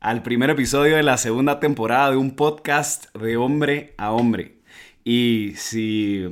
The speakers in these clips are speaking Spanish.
al primer episodio de la segunda temporada de un podcast de hombre a hombre. Y si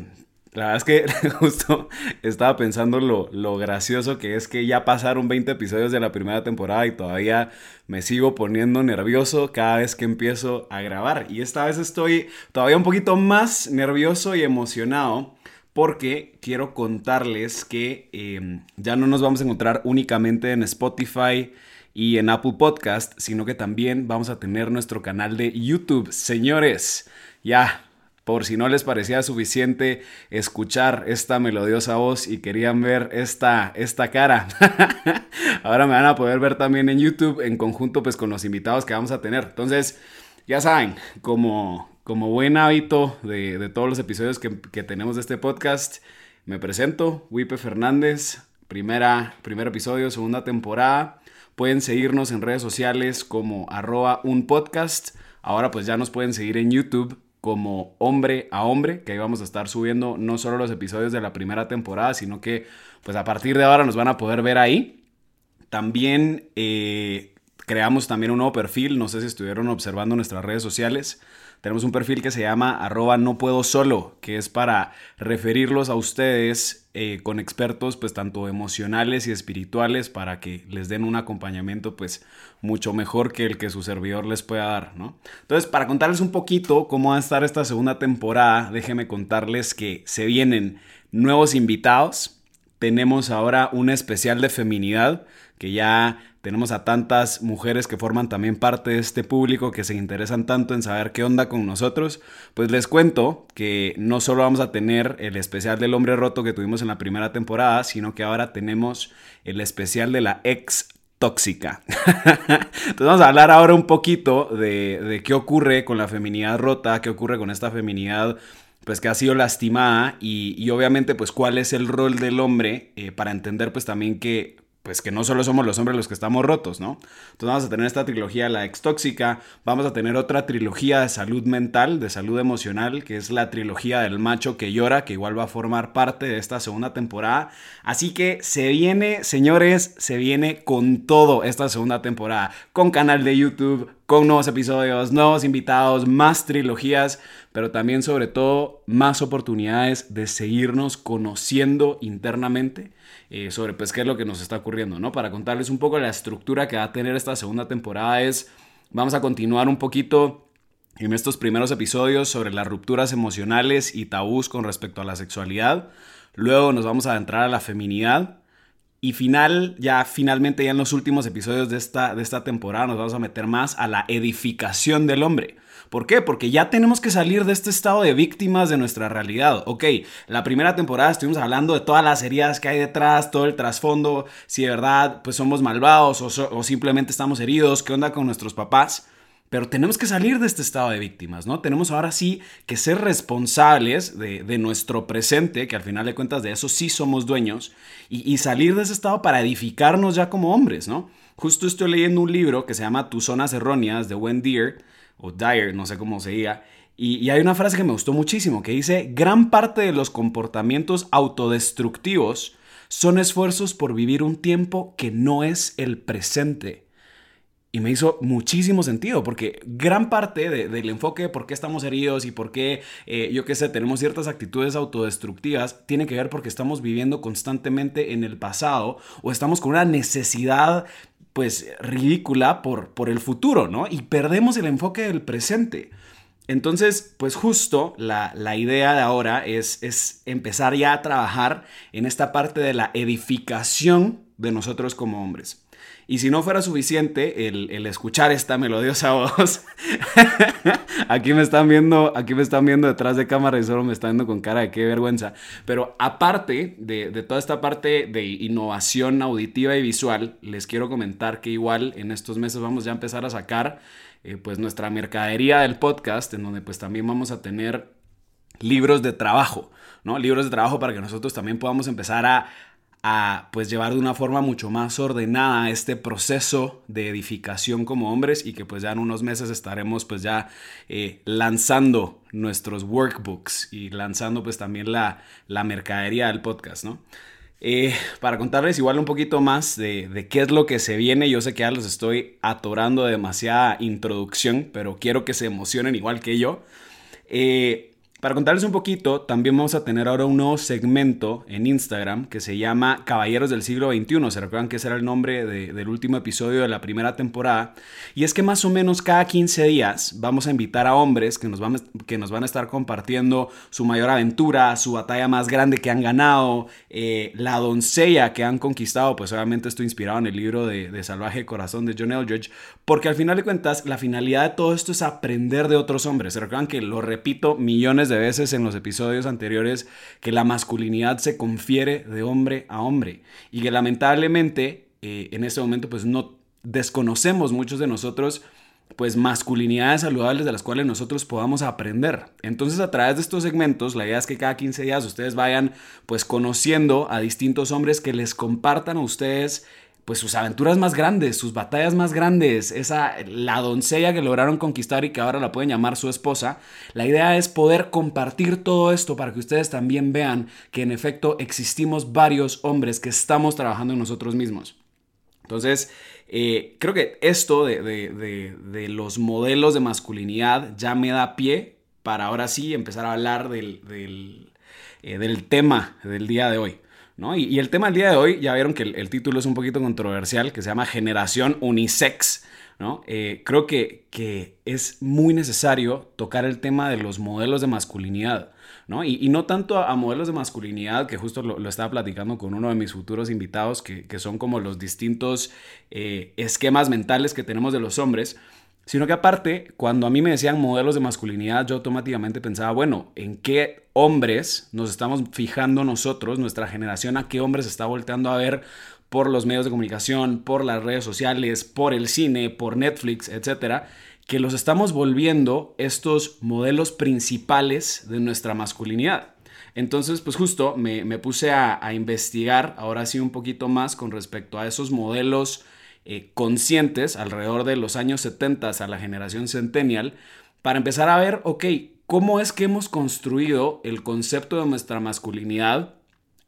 la verdad es que justo estaba pensando lo, lo, gracioso que es que ya pasaron 20 episodios de la primera temporada y todavía me sigo poniendo nervioso cada vez que empiezo a grabar. Y esta vez estoy todavía un poquito más nervioso y emocionado porque quiero contarles que eh, ya no nos vamos a encontrar únicamente en Spotify y en Apple Podcast, sino que también vamos a tener nuestro canal de YouTube. Señores, ya por si no les parecía suficiente escuchar esta melodiosa voz y querían ver esta, esta cara. Ahora me van a poder ver también en YouTube en conjunto pues con los invitados que vamos a tener. Entonces, ya saben, como, como buen hábito de, todos los episodios que, tenemos de este podcast, me presento, Wipe Fernández, primera, primer episodio, segunda temporada. Pueden seguirnos en redes sociales como arroba un podcast. Ahora pues ya nos pueden seguir en YouTube como hombre a hombre, que ahí vamos a estar subiendo no solo los episodios de la primera temporada, sino que pues a partir de ahora nos van a poder ver ahí. También eh, creamos también un nuevo perfil, no sé si estuvieron observando nuestras redes sociales. Tenemos un perfil que se llama arroba no puedo solo, que es para referirlos a ustedes eh, con expertos pues tanto emocionales y espirituales para que les den un acompañamiento pues mucho mejor que el que su servidor les pueda dar, ¿no? Entonces, para contarles un poquito cómo va a estar esta segunda temporada, déjenme contarles que se vienen nuevos invitados. Tenemos ahora un especial de feminidad que ya tenemos a tantas mujeres que forman también parte de este público que se interesan tanto en saber qué onda con nosotros. Pues les cuento que no solo vamos a tener el especial del hombre roto que tuvimos en la primera temporada, sino que ahora tenemos el especial de la ex tóxica. Entonces vamos a hablar ahora un poquito de, qué ocurre con la feminidad rota, qué ocurre con esta feminidad pues que ha sido lastimada y, obviamente pues cuál es el rol del hombre eh, para entender pues también que pues que no solo somos los hombres los que estamos rotos, ¿no? Entonces vamos a tener esta trilogía, la ex tóxica, vamos a tener otra trilogía de salud mental, de salud emocional, que es la trilogía del macho que llora, que igual va a formar parte de esta segunda temporada. Así que se viene, señores, se viene con todo esta segunda temporada, con canal de YouTube, con nuevos episodios, nuevos invitados, más trilogías, pero también sobre todo más oportunidades de seguirnos conociendo internamente eh, sobre pues qué es lo que nos está ocurriendo, ¿no? Para contarles un poco la estructura que va a tener esta segunda temporada es, vamos a continuar un poquito en estos primeros episodios sobre las rupturas emocionales y tabús con respecto a la sexualidad. Luego nos vamos a adentrar a la feminidad. Y final, ya finalmente, ya en los últimos episodios de esta, de esta temporada, nos vamos a meter más a la edificación del hombre. ¿Por qué? Porque ya tenemos que salir de este estado de víctimas de nuestra realidad. Ok, la primera temporada estuvimos hablando de todas las heridas que hay detrás, todo el trasfondo, si de verdad pues somos malvados o, simplemente estamos heridos, qué onda con nuestros papás. Pero tenemos que salir de este estado de víctimas, ¿no? Tenemos ahora sí que ser responsables de, nuestro presente, que al final de cuentas de eso sí somos dueños, y, y, salir de ese estado para edificarnos ya como hombres, ¿no? Justo estoy leyendo un libro que se llama Tus zonas erróneas de Wendy Deere, o Dyer, no sé cómo se diga. Y, hay una frase que me gustó muchísimo que dice, gran parte de los comportamientos autodestructivos son esfuerzos por vivir un tiempo que no es el presente. Y me hizo muchísimo sentido, porque gran parte del enfoque de por qué estamos heridos y por qué, eh, yo qué sé, tenemos ciertas actitudes autodestructivas, tiene que ver porque estamos viviendo constantemente en el pasado o estamos con una necesidad pues ridícula por, por el futuro, ¿no? Y perdemos el enfoque del presente. Entonces, pues justo la, idea de ahora es, es, empezar ya a trabajar en esta parte de la edificación de nosotros como hombres. Y si no fuera suficiente el, escuchar esta melodiosa voz, aquí me están viendo, aquí me están viendo detrás de cámara y solo me están viendo con cara de qué vergüenza. Pero aparte de, de toda esta parte de innovación auditiva y visual, les quiero comentar que igual en estos meses vamos ya a empezar a sacar eh, pues nuestra mercadería del podcast, en donde pues también vamos a tener libros de trabajo, ¿no? Libros de trabajo para que nosotros también podamos empezar a, a pues llevar de una forma mucho más ordenada este proceso de edificación como hombres y que pues ya en unos meses estaremos pues ya eh, lanzando nuestros workbooks y lanzando pues también la, la mercadería del podcast, ¿no? Eh, para contarles igual un poquito más de, qué es lo que se viene, yo sé que ya los estoy atorando demasiada introducción, pero quiero que se emocionen igual que yo. Eh, para contarles un poquito, también vamos a tener ahora un nuevo segmento en Instagram que se llama Caballeros del siglo XXI. Se recuerdan que ese era el nombre del último episodio de la primera temporada. Y es que más o menos cada 15 días vamos a invitar a hombres que nos van, que nos van a estar compartiendo su mayor aventura, su batalla más grande que han ganado, eh, la doncella que han conquistado. Pues obviamente estoy inspirado en el libro de, de Salvaje Corazón de John Eldridge. Porque al final de cuentas, la finalidad de todo esto es aprender de otros hombres. Se recuerdan que lo repito millones de veces en los episodios anteriores que la masculinidad se confiere de hombre a hombre y que lamentablemente eh, en este momento pues no desconocemos muchos de nosotros pues masculinidades saludables de las cuales nosotros podamos aprender. Entonces a través de estos segmentos la idea es que cada 15 días ustedes vayan pues conociendo a distintos hombres que les compartan a ustedes pues sus aventuras más grandes, sus batallas más grandes, esa la doncella que lograron conquistar y que ahora la pueden llamar su esposa. La idea es poder compartir todo esto para que ustedes también vean que en efecto existimos varios hombres que estamos trabajando en nosotros mismos. Entonces, eh, creo que esto de, los modelos de masculinidad ya me da pie para ahora sí empezar a hablar del, del eh, tema del día de hoy. Y, el tema del día de hoy, ya vieron que el, título es un poquito controversial, que se llama Generación Unisex. ¿no? Eh, creo que, que, es muy necesario tocar el tema de los modelos de masculinidad. ¿no? Y, no tanto a, modelos de masculinidad, que justo lo, estaba platicando con uno de mis futuros invitados, que, son como los distintos eh, esquemas mentales que tenemos de los hombres, Sino que aparte, cuando a mí me decían modelos de masculinidad, yo automáticamente pensaba, bueno, ¿en qué hombres nos estamos fijando nosotros, nuestra generación, a qué hombres está volteando a ver por los medios de comunicación, por las redes sociales, por el cine, por Netflix, etcétera, que los estamos volviendo estos modelos principales de nuestra masculinidad? Entonces, pues justo me, puse a, a investigar ahora sí un poquito más con respecto a esos modelos eh, conscientes alrededor de los años 70 a la generación centennial para empezar a ver, ok, ¿cómo es que hemos construido el concepto de nuestra masculinidad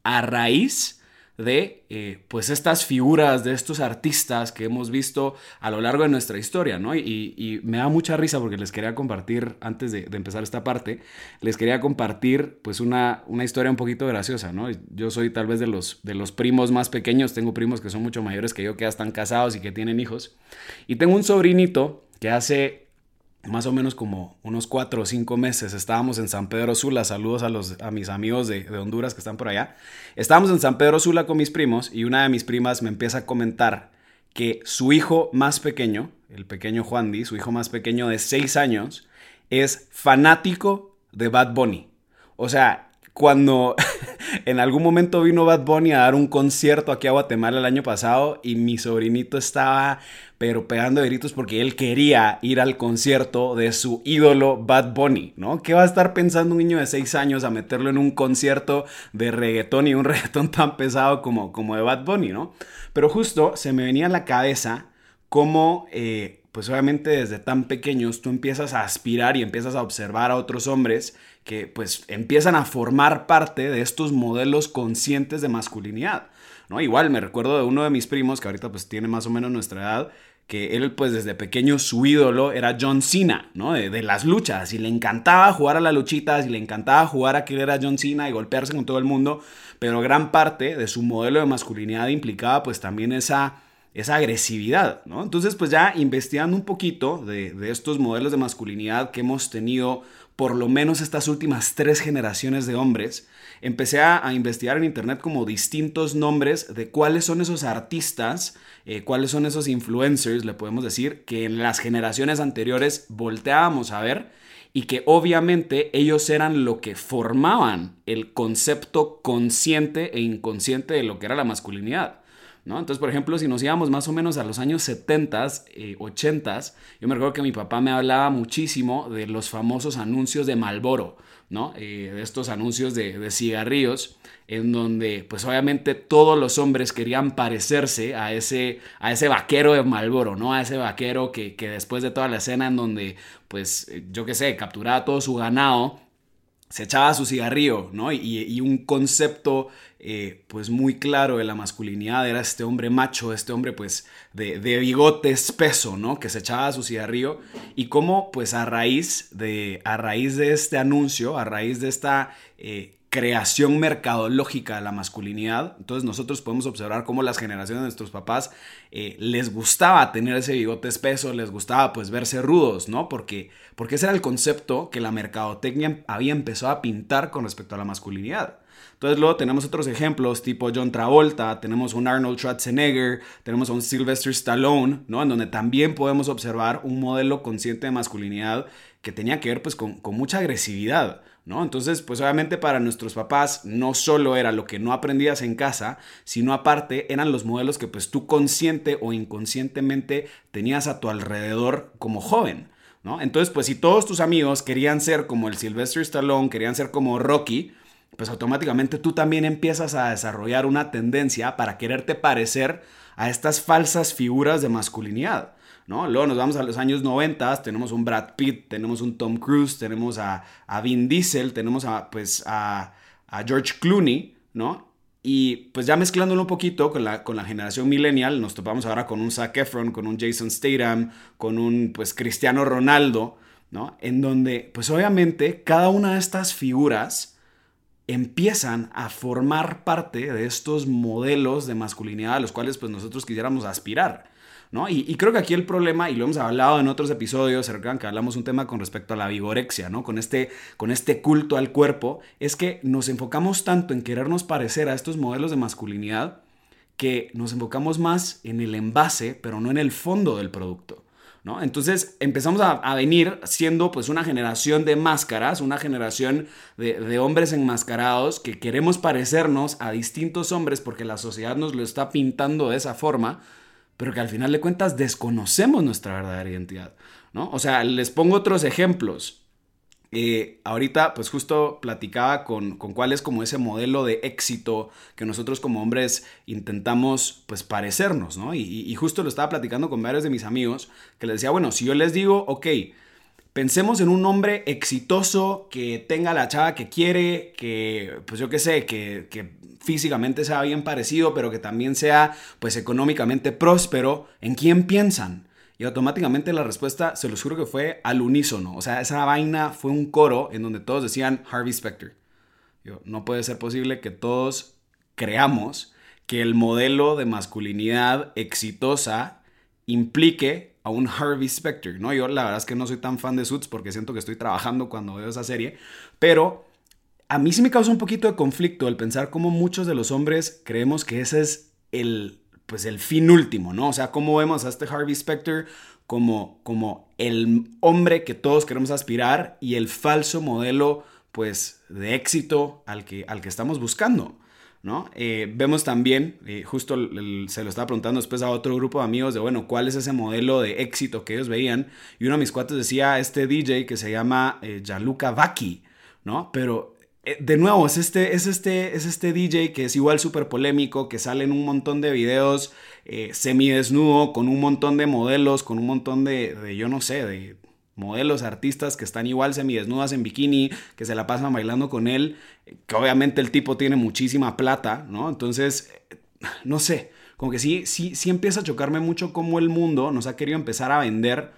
a raíz de eh, pues estas figuras de estos artistas que hemos visto a lo largo de nuestra historia, ¿no? Y, me da mucha risa porque les quería compartir, antes de, empezar esta parte, les quería compartir pues una, una, historia un poquito graciosa, ¿no? Yo soy tal vez de los, de los primos más pequeños, tengo primos que son mucho mayores que yo, que ya están casados y que tienen hijos, y tengo un sobrinito que hace más o menos como unos cuatro o cinco meses estábamos en San Pedro Sula. Saludos a, los, a mis amigos de, Honduras que están por allá. Estábamos en San Pedro Sula con mis primos y una de mis primas me empieza a comentar que su hijo más pequeño, el pequeño Juan Di, su hijo más pequeño de seis años, es fanático de Bad Bunny. O sea, cuando en algún momento vino Bad Bunny a dar un concierto aquí a Guatemala el año pasado y mi sobrinito estaba pero pegando gritos porque él quería ir al concierto de su ídolo Bad Bunny, ¿no? ¿Qué va a estar pensando un niño de 6 años a meterlo en un concierto de reggaetón y un reggaetón tan pesado como, como de Bad Bunny, ¿no? Pero justo se me venía a la cabeza cómo... Eh, pues obviamente desde tan pequeños tú empiezas a aspirar y empiezas a observar a otros hombres que pues empiezan a formar parte de estos modelos conscientes de masculinidad, ¿no? Igual me recuerdo de uno de mis primos que ahorita pues tiene más o menos nuestra edad, que él pues desde pequeño su ídolo era John Cena, ¿no? De, las luchas y le encantaba jugar a las luchitas y le encantaba jugar a que él era John Cena y golpearse con todo el mundo, pero gran parte de su modelo de masculinidad implicaba pues también esa esa agresividad, ¿no? Entonces, pues ya investigando un poquito de, de estos modelos de masculinidad que hemos tenido por lo menos estas últimas tres generaciones de hombres, empecé a, investigar en internet como distintos nombres de cuáles son esos artistas, eh, cuáles son esos influencers, le podemos decir, que en las generaciones anteriores volteábamos a ver y que obviamente ellos eran lo que formaban el concepto consciente e inconsciente de lo que era la masculinidad. ¿No? Entonces, por ejemplo, si nos íbamos más o menos a los años 70, 80, eh, yo me recuerdo que mi papá me hablaba muchísimo de los famosos anuncios de Malboro, ¿no? Eh, de estos anuncios de, cigarrillos, en donde, pues obviamente todos los hombres querían parecerse a ese, a ese vaquero de Malboro, ¿no? A ese vaquero que, que después de toda la escena en donde, pues, eh, yo qué sé, capturaba todo su ganado, se echaba su cigarrillo, ¿no? Y, un concepto, eh, pues muy claro de la masculinidad era este hombre macho, este hombre, pues, de, bigote espeso, ¿no? Que se echaba su cigarrillo. Y cómo, pues, a raíz de, a raíz de este anuncio, a raíz de esta... Eh, creación mercadológica de la masculinidad. Entonces nosotros podemos observar cómo las generaciones de nuestros papás eh, les gustaba tener ese bigote espeso, les gustaba pues verse rudos, ¿no? Porque, porque ese era el concepto que la mercadotecnia había empezado a pintar con respecto a la masculinidad. Entonces luego tenemos otros ejemplos tipo John Travolta, tenemos un Arnold Schwarzenegger, tenemos a un Sylvester Stallone, ¿no? En donde también podemos observar un modelo consciente de masculinidad que tenía que ver pues con, con mucha agresividad. ¿No? Entonces, pues obviamente para nuestros papás no solo era lo que no aprendías en casa, sino aparte eran los modelos que pues tú consciente o inconscientemente tenías a tu alrededor como joven, ¿no? Entonces, pues si todos tus amigos querían ser como el Sylvester Stallone, querían ser como Rocky, pues automáticamente tú también empiezas a desarrollar una tendencia para quererte parecer a estas falsas figuras de masculinidad. Luego nos vamos a los años 90, tenemos un Brad Pitt, tenemos un Tom Cruise, tenemos a, a Vin Diesel, tenemos a, pues, a, George Clooney, ¿no? Y pues ya mezclándolo un poquito con la, con la generación millennial, nos topamos ahora con un Zac Efron, con un Jason Statham, con un pues Cristiano Ronaldo, ¿no? En donde pues obviamente cada una de estas figuras empiezan a formar parte de estos modelos de masculinidad a los cuales pues nosotros quisiéramos aspirar. Y, creo que aquí el problema, y lo hemos hablado en otros episodios, se recuerdan que hablamos un tema con respecto a la vigorexia, ¿no? Con este, con este culto al cuerpo, es que nos enfocamos tanto en querernos parecer a estos modelos de masculinidad que nos enfocamos más en el envase, pero no en el fondo del producto. ¿No? Entonces empezamos a, venir siendo pues una generación de máscaras, una generación de, hombres enmascarados que queremos parecernos a distintos hombres porque la sociedad nos lo está pintando de esa forma, pero que al final de cuentas desconocemos nuestra verdadera identidad, ¿no? O sea, les pongo otros ejemplos. Eh, ahorita, pues justo platicaba con, con, cuál es como ese modelo de éxito que nosotros como hombres intentamos, pues, parecernos, ¿no? Y, justo lo estaba platicando con varios de mis amigos, que les decía, bueno, si yo les digo, ok, Pensemos en un hombre exitoso que tenga la chava que quiere, que, pues yo qué sé, que, físicamente sea bien parecido, pero que también sea, pues económicamente próspero. ¿En quién piensan? Y automáticamente la respuesta, se los juro que fue al unísono. O sea, esa vaina fue un coro en donde todos decían Harvey Specter. no puede ser posible que todos creamos que el modelo de masculinidad exitosa implique a un Harvey Specter, ¿no? Yo la verdad es que no soy tan fan de Suits porque siento que estoy trabajando cuando veo esa serie, pero a mí sí me causa un poquito de conflicto el pensar cómo muchos de los hombres creemos que ese es el, pues el fin último, ¿no? O sea, cómo vemos a este Harvey Specter como, como el hombre que todos queremos aspirar y el falso modelo, pues, de éxito al que, al que estamos buscando. ¿no? Eh, vemos también, eh, justo se lo estaba preguntando después a otro grupo de amigos de, bueno, ¿cuál es ese modelo de éxito que ellos veían? Y uno de mis cuates decía, este DJ que se llama eh, Gianluca Vacchi, ¿no? Pero de nuevo, es este, es, este, es este DJ que es igual súper polémico, que sale en un montón de videos semidesnudo, con un montón de modelos, con un montón de, de yo no sé, de modelos, artistas que están igual semidesnudas en bikini, que se la pasan bailando con él, que obviamente el tipo tiene muchísima plata, ¿no? Entonces, no sé, como que sí, sí, sí empieza a chocarme mucho cómo el mundo nos ha querido empezar a vender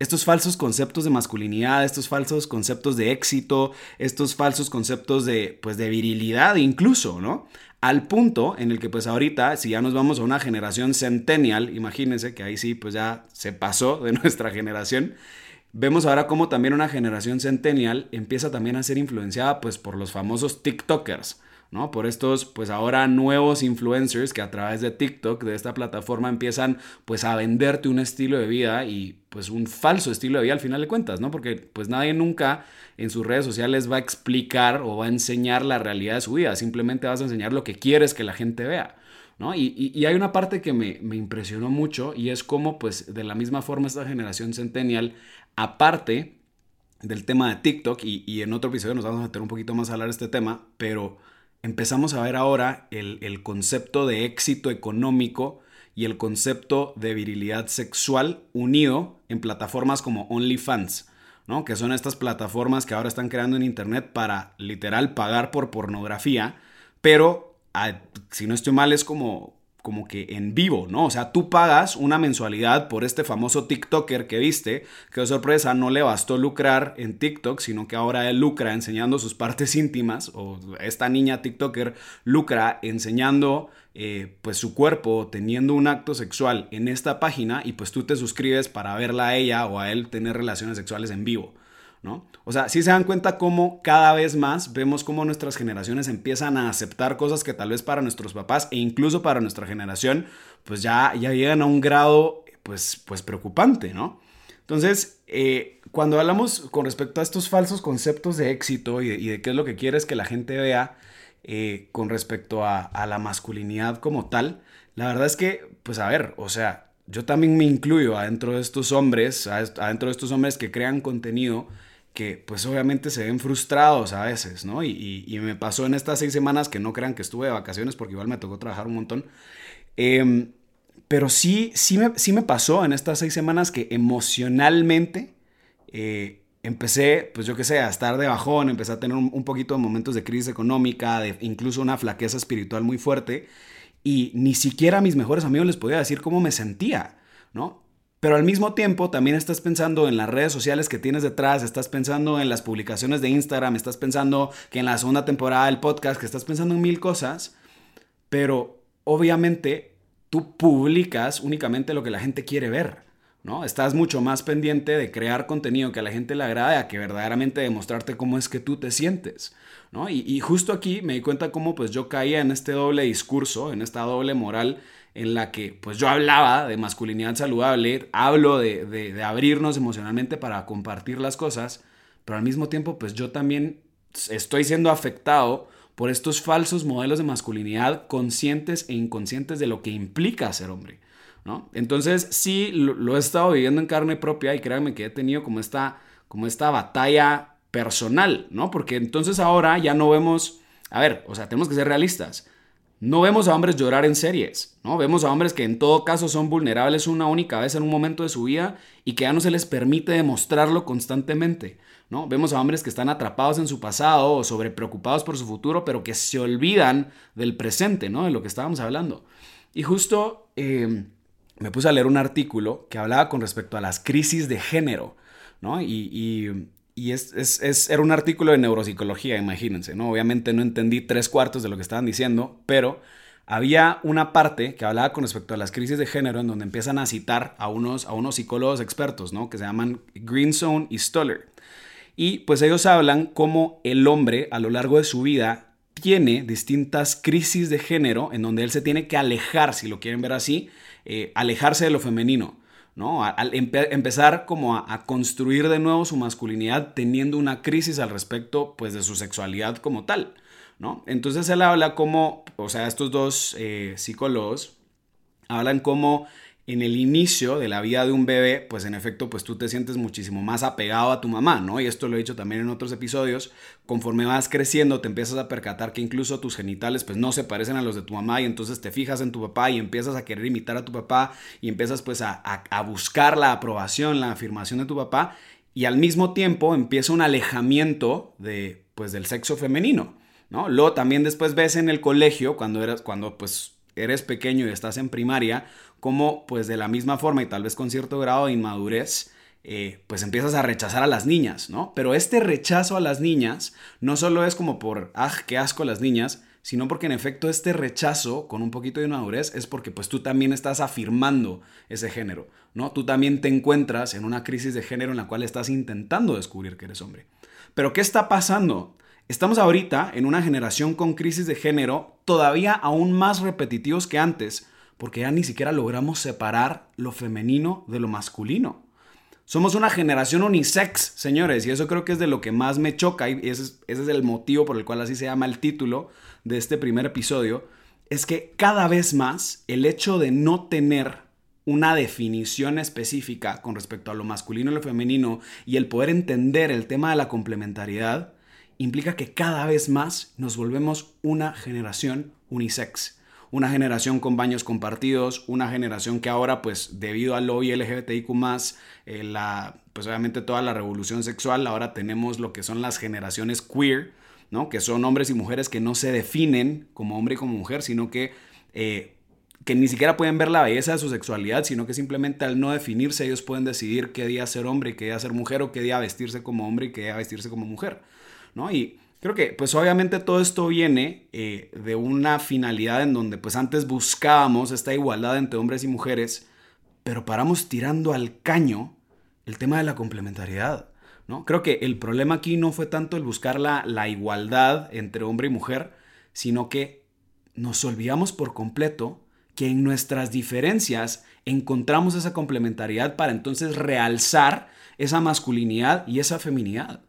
estos falsos conceptos de masculinidad, estos falsos conceptos de éxito, estos falsos conceptos de, pues, de virilidad incluso, ¿no? Al punto en el que pues ahorita, si ya nos vamos a una generación centennial, imagínense que ahí sí pues ya se pasó de nuestra generación, vemos ahora cómo también una generación centennial empieza también a ser influenciada pues por los famosos TikTokers. ¿No? Por estos, pues ahora nuevos influencers que a través de TikTok, de esta plataforma, empiezan pues a venderte un estilo de vida y pues un falso estilo de vida al final de cuentas, ¿no? Porque pues nadie nunca en sus redes sociales va a explicar o va a enseñar la realidad de su vida, simplemente vas a enseñar lo que quieres que la gente vea. ¿No? Y, hay una parte que me, impresionó mucho y es cómo, pues, de la misma forma esta generación centennial, aparte del tema de TikTok, y, y, en otro episodio nos vamos a meter un poquito más a hablar de este tema, pero empezamos a ver ahora el, concepto de éxito económico y el concepto de virilidad sexual unido en plataformas como OnlyFans, ¿no? que son estas plataformas que ahora están creando en Internet para literal pagar por pornografía, pero si no estoy mal es como como que en vivo, ¿no? O sea, tú pagas una mensualidad por este famoso TikToker que viste, que de sorpresa no le bastó lucrar en TikTok, sino que ahora él lucra enseñando sus partes íntimas, o esta niña TikToker lucra enseñando eh, pues su cuerpo teniendo un acto sexual en esta página y pues tú te suscribes para verla a ella o a él tener relaciones sexuales en vivo. ¿No? O sea, si se dan cuenta cómo cada vez más vemos cómo nuestras generaciones empiezan a aceptar cosas que tal vez para nuestros papás e incluso para nuestra generación, pues ya, ya llegan a un grado, pues, pues preocupante, ¿no? Entonces, eh, cuando hablamos con respecto a estos falsos conceptos de éxito y de, qué es lo que quieres que la gente vea eh, con respecto a, a la masculinidad como tal, la verdad es que, pues a ver, o sea, yo también me incluyo adentro de estos hombres, adentro de estos hombres que crean contenido que pues obviamente se ven frustrados a veces, ¿no? Y, me pasó en estas seis semanas que no crean que estuve de vacaciones porque igual me tocó trabajar un montón. Em, pero sí, sí me, sí me pasó en estas seis semanas que emocionalmente eh, empecé, pues yo qué sé, a estar de bajón, empecé a tener un, poquito de momentos de crisis económica, de incluso una flaqueza espiritual muy fuerte. Y ni siquiera a mis mejores amigos les podía decir cómo me sentía, ¿no? Pero al mismo tiempo también estás pensando en las redes sociales que tienes detrás, estás pensando en las publicaciones de Instagram, estás pensando que en la segunda temporada del podcast, que estás pensando en mil cosas, pero obviamente tú publicas únicamente lo que la gente quiere ver. ¿no? Estás mucho más pendiente de crear contenido que a la gente le agrade a que verdaderamente demostrarte cómo es que tú te sientes, ¿no? Y, y, justo aquí me di cuenta cómo pues yo caía en este doble discurso, en esta doble moral en la que pues yo hablaba de masculinidad saludable, hablo de, abrirnos emocionalmente para compartir las cosas, pero al mismo tiempo pues yo también estoy siendo afectado por estos falsos modelos de masculinidad conscientes e inconscientes de lo que implica ser hombre. ¿no? Entonces sí lo, he estado viviendo en carne propia y créanme que he tenido como esta, como esta batalla personal, ¿no? Porque entonces ahora ya no vemos, a ver, o sea, tenemos que ser realistas. No vemos a hombres llorar en series, ¿no? Vemos a hombres que en todo caso son vulnerables una única vez en un momento de su vida y que ya no se les permite demostrarlo constantemente, ¿no? Vemos a hombres que están atrapados en su pasado o sobrepreocupados por su futuro, pero que se olvidan del presente, ¿no? De lo que estábamos hablando. Y justo eh, me puse a leer un artículo que hablaba con respecto a las crisis de género, ¿no? y es, era un artículo de neuropsicología, imagínense, ¿no? Obviamente no entendí tres cuartos de lo que estaban diciendo, pero había una parte que hablaba con respecto a las crisis de género en donde empiezan a citar a unos, a unos psicólogos expertos, ¿no? Que se llaman Greenstone y Stoller. Y pues ellos hablan cómo el hombre a lo largo de su vida tiene distintas crisis de género en donde él se tiene que alejar, si lo quieren ver así, eh, alejarse de lo femenino. ¿No? Al empezar como a, construir de nuevo su masculinidad teniendo una crisis al respecto pues de su sexualidad como tal, ¿no? Entonces él habla como, o sea, estos dos eh, psicólogos hablan como en el inicio de la vida de un bebé, pues en efecto, pues tú te sientes muchísimo más apegado a tu mamá, ¿no? Y esto lo he dicho también en otros episodios, conforme vas creciendo te empiezas a percatar que incluso tus genitales pues no se parecen a los de tu mamá y entonces te fijas en tu papá y empiezas a querer imitar a tu papá y empiezas pues a, buscar la aprobación, la afirmación de tu papá y al mismo tiempo empieza un alejamiento de pues del sexo femenino, ¿no? Luego también después ves en el colegio cuando eras cuando pues eres pequeño y estás en primaria, como pues de la misma forma y tal vez con cierto grado de inmadurez, eh, pues empiezas a rechazar a las niñas, ¿no? Pero este rechazo a las niñas no solo es como por, ah, qué asco las niñas, sino porque en efecto este rechazo con un poquito de madurez es porque pues tú también estás afirmando ese género, ¿no? Tú también te encuentras en una crisis de género en la cual estás intentando descubrir que eres hombre. Pero ¿qué está pasando? Estamos ahorita en una generación con crisis de género todavía aún más repetitivos que antes, porque ya ni siquiera logramos separar lo femenino de lo masculino. Somos una generación unisex, señores, y eso creo que es de lo que más me choca, y ese es, ese es el motivo por el cual así se llama el título de este primer episodio, es que cada vez más el hecho de no tener una definición específica con respecto a lo masculino y lo femenino y el poder entender el tema de la complementariedad implica que cada vez más nos volvemos una generación unisex una generación con baños compartidos, una generación que ahora, pues debido al lobby LGBTIQ, eh, la, pues obviamente toda la revolución sexual, ahora tenemos lo que son las generaciones queer, ¿no? Que son hombres y mujeres que no se definen como hombre y como mujer, sino que, eh, que ni siquiera pueden ver la belleza de su sexualidad, sino que simplemente al no definirse ellos pueden decidir qué día ser hombre y qué día ser mujer, o qué día vestirse como hombre y qué día vestirse como mujer, ¿no? Y Creo que pues obviamente todo esto viene eh, de una finalidad en donde pues antes buscábamos esta igualdad entre hombres y mujeres, pero paramos tirando al caño el tema de la complementariedad. ¿no? Creo que el problema aquí no fue tanto el buscar la, la igualdad entre hombre y mujer, sino que nos olvidamos por completo que en nuestras diferencias encontramos esa complementariedad para entonces realzar esa masculinidad y esa feminidad,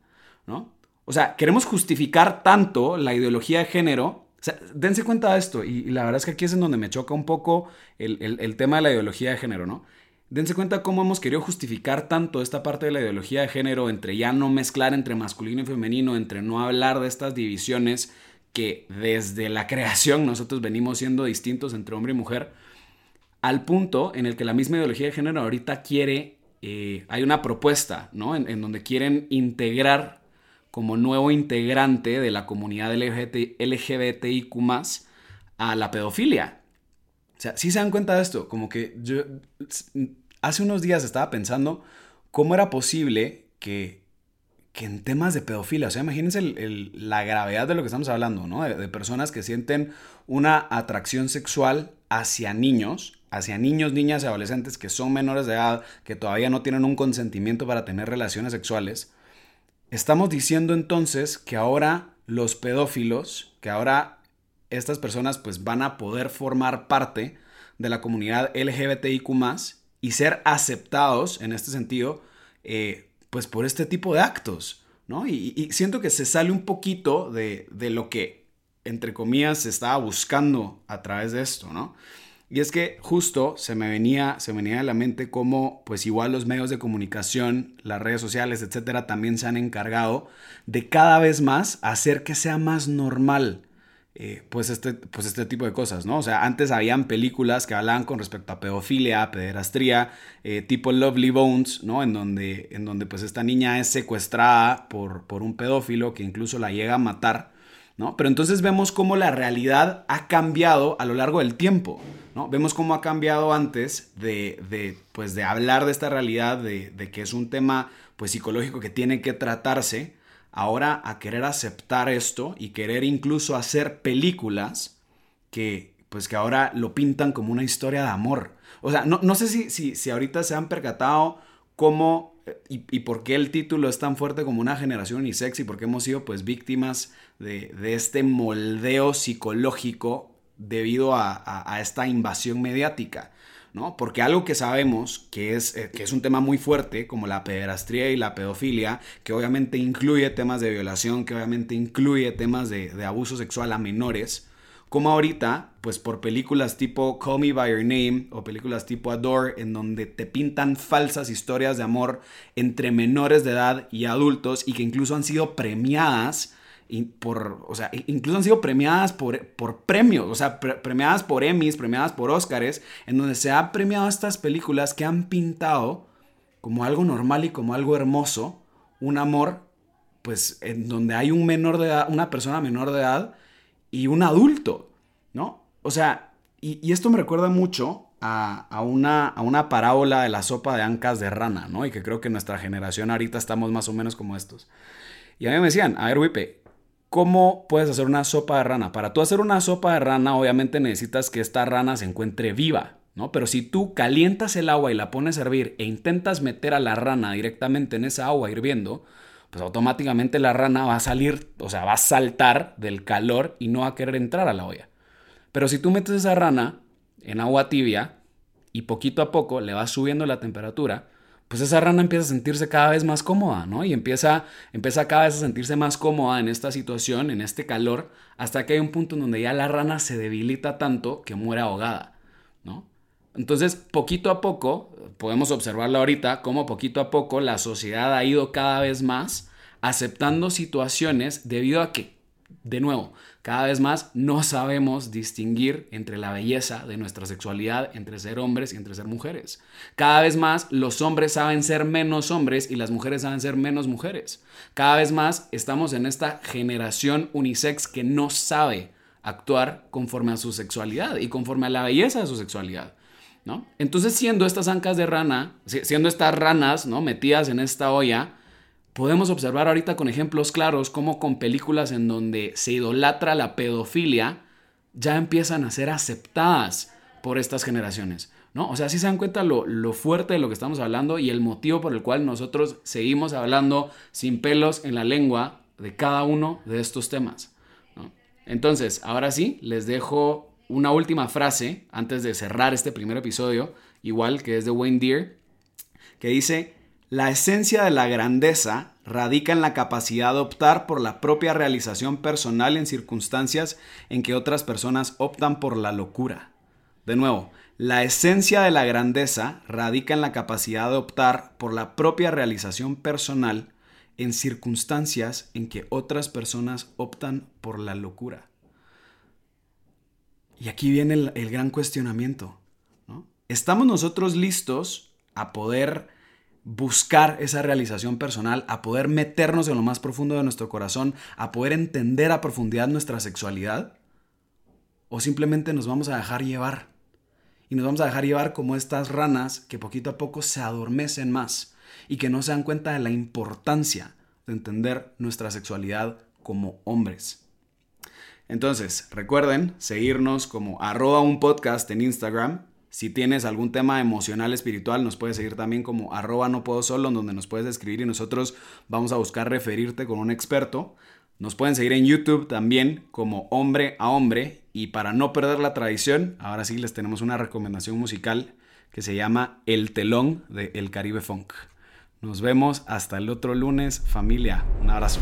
¿no? O sea, queremos justificar tanto la ideología de género. O sea, dense cuenta de esto, y, la verdad es que aquí es en donde me choca un poco el, tema de la ideología de género, ¿no? Dense cuenta cómo hemos querido justificar tanto esta parte de la ideología de género entre ya no mezclar entre masculino y femenino, entre no hablar de estas divisiones que desde la creación nosotros venimos siendo distintos entre hombre y mujer, al punto en el que la misma ideología de género ahorita quiere, eh, hay una propuesta, ¿no? En donde quieren integrar como nuevo integrante de la comunidad LGBT, LGBTIQ a la pedofilia. O sea, si se dan cuenta de esto, como que yo hace unos días estaba pensando cómo era posible que, que en temas de pedofilia, o sea, imagínense la gravedad de lo que estamos hablando, ¿no? De personas que sienten una atracción sexual hacia niños, hacia niños, niñas y adolescentes que son menores de edad, que todavía no tienen un consentimiento para tener relaciones sexuales Estamos diciendo entonces que ahora los pedófilos, que ahora estas personas pues van a poder formar parte de la comunidad LGBTIQ y ser aceptados en este sentido, eh, pues por este tipo de actos, ¿no? Y, siento que se sale un poquito de, de, lo que, entre comillas, se estaba buscando a través de esto, ¿no? Y es que justo se me venía, se venía a la mente cómo, pues igual los medios de comunicación, las redes sociales, etcétera, también se han encargado de cada vez más hacer que sea más normal, eh, pues, este, pues este tipo de cosas, ¿no? O sea, antes habían películas que hablaban con respecto a pedofilia, pederastría, eh, tipo Lovely Bones, ¿no? En donde, en donde pues esta niña es secuestrada por, por un pedófilo que incluso la llega a matar, ¿no? Pero entonces vemos cómo la realidad ha cambiado a lo largo del tiempo. ¿no? Vemos cómo ha cambiado antes de, pues de hablar de esta realidad, de, que es un tema pues psicológico que tiene que tratarse, ahora a querer aceptar esto y querer incluso hacer películas que pues que ahora lo pintan como una historia de amor. O sea, no, sé si, si, si ahorita se han percatado cómo y, y, por qué el título es tan fuerte como una generación y por qué hemos sido pues víctimas de, de este moldeo psicológico debido a, esta invasión mediática. ¿no? Porque algo que sabemos que es, eh, que es un tema muy fuerte, como la pederastría y la pedofilia, que obviamente incluye temas de violación, que obviamente incluye temas de, abuso sexual a menores, como ahorita, pues por películas tipo Call Me By Your Name o películas tipo Adore, en donde te pintan falsas historias de amor entre menores de edad y adultos y que incluso han sido premiadas por, o sea, incluso han sido premiadas por, por premios, o sea, premiadas por Emmys, premiadas por Oscars, en donde se ha premiado estas películas que han pintado como algo normal y como algo hermoso, un amor, pues, en donde hay un menor de edad, una persona menor de edad y un adulto, ¿no? O sea, y, esto me recuerda mucho a, a una, a una parábola de la sopa de ancas de rana, ¿no? Y que creo que nuestra generación ahorita estamos más o menos como estos. Y a mí me decían, a ver, Wipe, ¿cómo puedes hacer una sopa de rana? Para tú hacer una sopa de rana, obviamente necesitas que esta rana se encuentre viva, ¿no? Pero si tú calientas el agua y la pones a hervir e intentas meter a la rana directamente en esa agua hirviendo, pues automáticamente la rana va a salir, o sea, va a saltar del calor y no va a querer entrar a la olla. Pero si tú metes esa rana en agua tibia y poquito a poco le vas subiendo la temperatura, pues esa rana empieza a sentirse cada vez más cómoda, ¿no? Y empieza, empieza cada vez a sentirse más cómoda en esta situación, en este calor, hasta que hay un punto en donde ya la rana se debilita tanto que muere ahogada. Entonces, poquito a poco, podemos observarlo ahorita, como poquito a poco la sociedad ha ido cada vez más aceptando situaciones debido a que, de nuevo, cada vez más no sabemos distinguir entre la belleza de nuestra sexualidad, entre ser hombres y entre ser mujeres. Cada vez más los hombres saben ser menos hombres y las mujeres saben ser menos mujeres. Cada vez más estamos en esta generación unisex que no sabe actuar conforme a su sexualidad y conforme a la belleza de su sexualidad. ¿No? Entonces, siendo estas ancas de rana, siendo estas ranas ¿no? metidas en esta olla, podemos observar ahorita con ejemplos claros cómo con películas en donde se idolatra la pedofilia, ya empiezan a ser aceptadas por estas generaciones. ¿no? O sea, si se dan cuenta lo, fuerte de lo que estamos hablando y el motivo por el cual nosotros seguimos hablando sin pelos en la lengua de cada uno de estos temas. Entonces, ahora sí, les dejo una última frase antes de cerrar este primer episodio, igual que es de Wayne Deere, que dice, la esencia de la grandeza radica en la capacidad de optar por la propia realización personal en circunstancias en que otras personas optan por la locura. De nuevo, la esencia de la grandeza radica en la capacidad de optar por la propia realización personal en circunstancias en que otras personas optan por la locura. Y aquí viene el, gran cuestionamiento. ¿Estamos nosotros listos a poder buscar esa realización personal, a poder meternos en lo más profundo de nuestro corazón, a poder entender a profundidad nuestra sexualidad? ¿O simplemente nos vamos a dejar llevar? Y nos vamos a dejar llevar como estas ranas que poquito a poco se adormecen más y que no se dan cuenta de la importancia de entender nuestra sexualidad como hombres. Entonces, recuerden seguirnos como arroba un podcast en Instagram. Si tienes algún tema emocional, espiritual, nos puedes seguir también como arroba no puedo solo, donde nos puedes escribir y nosotros vamos a buscar referirte con un experto. Nos pueden seguir en YouTube también como hombre a hombre. Y para no perder la tradición, ahora sí les tenemos una recomendación musical que se llama El Telón de El Caribe Funk. Nos vemos hasta el otro lunes, familia. Un abrazo.